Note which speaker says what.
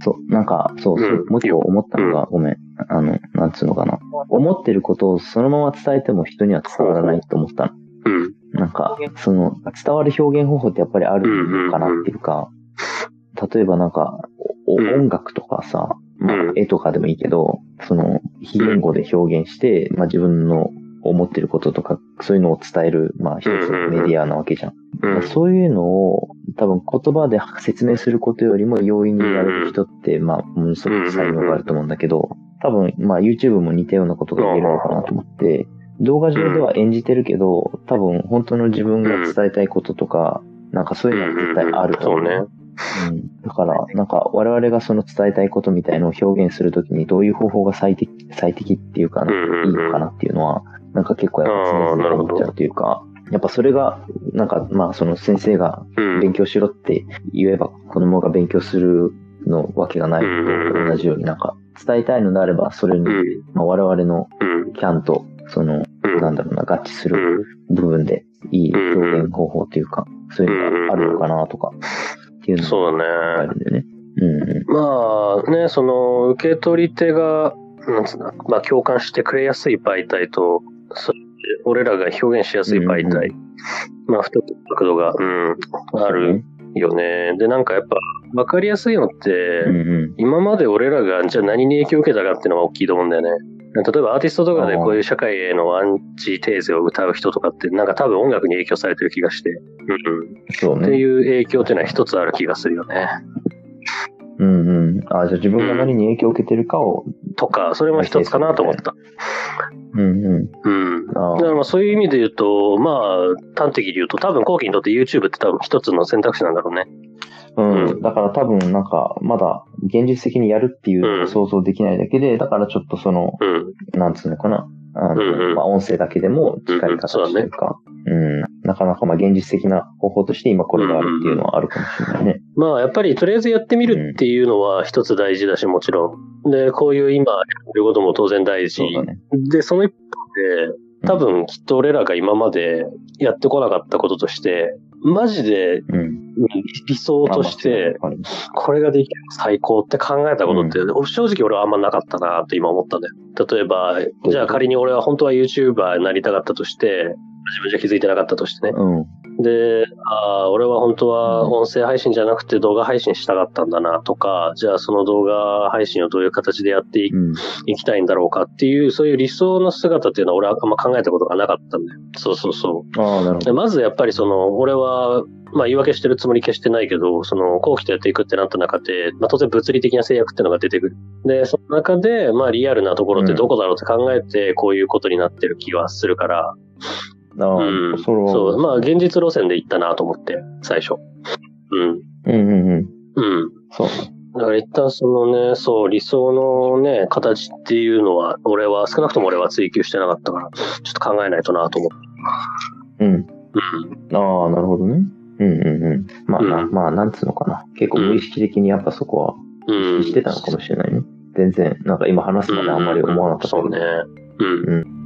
Speaker 1: そう、なんか、そう、そう
Speaker 2: うん
Speaker 1: もう一個思ったのが、ごめん。あの、なんつうのかな。思ってることをそのまま伝えても人には伝わらないと思ったの。
Speaker 2: うん。
Speaker 1: なんか、その、伝わる表現方法ってやっぱりあるのかなっていうか、例えばなんか、音楽とかさ、まあ
Speaker 2: うん、
Speaker 1: 絵とかでもいいけど、その、非言語で表現して、まあ自分の思ってることとか、そういうのを伝える、まあ一つのメディアなわけじゃん。そういうのを、多分言葉で説明することよりも容易にやれる人って、まあ、ものすごく才能があると思うんだけど、多分、まあ YouTube も似たようなことが言えるのかなと思って、動画上では演じてるけど、多分本当の自分が伝えたいこととか、なんかそういうのは絶対あると思う。
Speaker 2: そうね。
Speaker 1: うん。だから、なんか我々がその伝えたいことみたいのを表現するときにどういう方法が最適、最適っていうか、ないいのかなっていうのは、なんか結構やっぱ常々思っちゃうというか、やっぱそれが、なんかまあその先生が
Speaker 2: うん。
Speaker 1: 勉強しろって言えば子供が勉強するのわけがないのと同じようになんか伝えたいのであればそれに、
Speaker 2: うん。
Speaker 1: まあ、我々の
Speaker 2: うん。
Speaker 1: キャンとその、
Speaker 2: うん。
Speaker 1: なんだろうな、合致す
Speaker 2: う
Speaker 1: る
Speaker 2: ん。
Speaker 1: 部分でいい表現方法というか、そういうのがあるのかなとか、っていうの。があるんだよね。うんうん。
Speaker 2: まあね、その、受け取り手が、なんつうの、まあ共感してくれやすい媒体と、そ俺らが表現しやすい媒体、
Speaker 1: うん
Speaker 2: まあ、二つ角度が、うん、あるよね。で、なんかやっぱ、わかりやすいのって、
Speaker 1: うんうん。
Speaker 2: 今まで俺らが、じゃあ何に影響を受けたかっていうのが大きいと思うんだよね。例えばアーティストとかでこういう社会へのアンチテーゼを歌う人とかって、なんか多分音楽に影響されてる気がして、うんうん。
Speaker 1: ね。
Speaker 2: っていう影響っていうのは一つある気がするよね。
Speaker 1: うんうん。あじゃあ自分が何に影響を受けてるかを、
Speaker 2: とか、それも一つかなと思った。
Speaker 1: うんうん。
Speaker 2: うん。
Speaker 1: あ
Speaker 2: だからまあそういう意味で言うと、まあ、端的に言うと、多分後期にとって YouTube って多分一つの選択肢なんだろうね。
Speaker 1: うん。
Speaker 2: うん
Speaker 1: だから多分なんか、まだ現実的にやるっていう想像できないだけで、だからちょっとその、
Speaker 2: うん。
Speaker 1: なんつうのかな。あの、
Speaker 2: うんうん
Speaker 1: まあ、音声だけでも近い形というか、うん、なかなかまあ現実的な方法として今これがあるっていうのはあるかもしれないね。
Speaker 2: まあやっぱりとりあえずやってみるっていうのは一つ大事だし、もちろん。で、こういう今やることも当然大事
Speaker 1: ね。
Speaker 2: で、その一方で、多分きっと俺らが今までやってこなかったこととして、マジで
Speaker 1: うん。
Speaker 2: 理想として、これができる最高って考えたことって、正直俺はあんまなかったなって今思ったんだよ。例えば、じゃあ仮に俺は本当は YouTuber になりたかったとして、自分じゃ気づいてなかったとしてね。
Speaker 1: うん。
Speaker 2: で、あー俺は本当は音声配信じゃなくて動画配信したかったんだなとか、じゃあその動画配信をどういう形でやっていきたいんだろうかっていう、そういう理想の姿っていうのは俺はあんま考えたことがなかったんだよ。そうそうそう。
Speaker 1: ああ、なるほど。
Speaker 2: でまずやっぱりその、俺は、まあ言い訳してるつもり決してないけど、その後期とやっていくってなった中で、まあ当然物理的な制約っていうのが出てくる。で、その中で、まあリアルなところってどこだろうって考えて、こういうことになってる気はするから、
Speaker 1: ああ、
Speaker 2: うん
Speaker 1: それは
Speaker 2: そう、まあ現実路線で行ったなと思って、最初。うん。
Speaker 1: うんうんうん。
Speaker 2: うん。
Speaker 1: そう。
Speaker 2: だから一旦そのね、そう、理想のね、形っていうのは、俺は、少なくとも俺は追求してなかったから、ちょっと考えないとなと思って。
Speaker 1: うん。
Speaker 2: うん。
Speaker 1: ああ、なるほどね。うんうんうん。まあ、な
Speaker 2: うん
Speaker 1: まあ、なんつうのかな。結構無意識的にやっぱそこは
Speaker 2: うん。
Speaker 1: 意識してたのかもしれないね。全然、なんか今話すまであんまり思わなかったけど。
Speaker 2: そうね。うん。
Speaker 1: うん。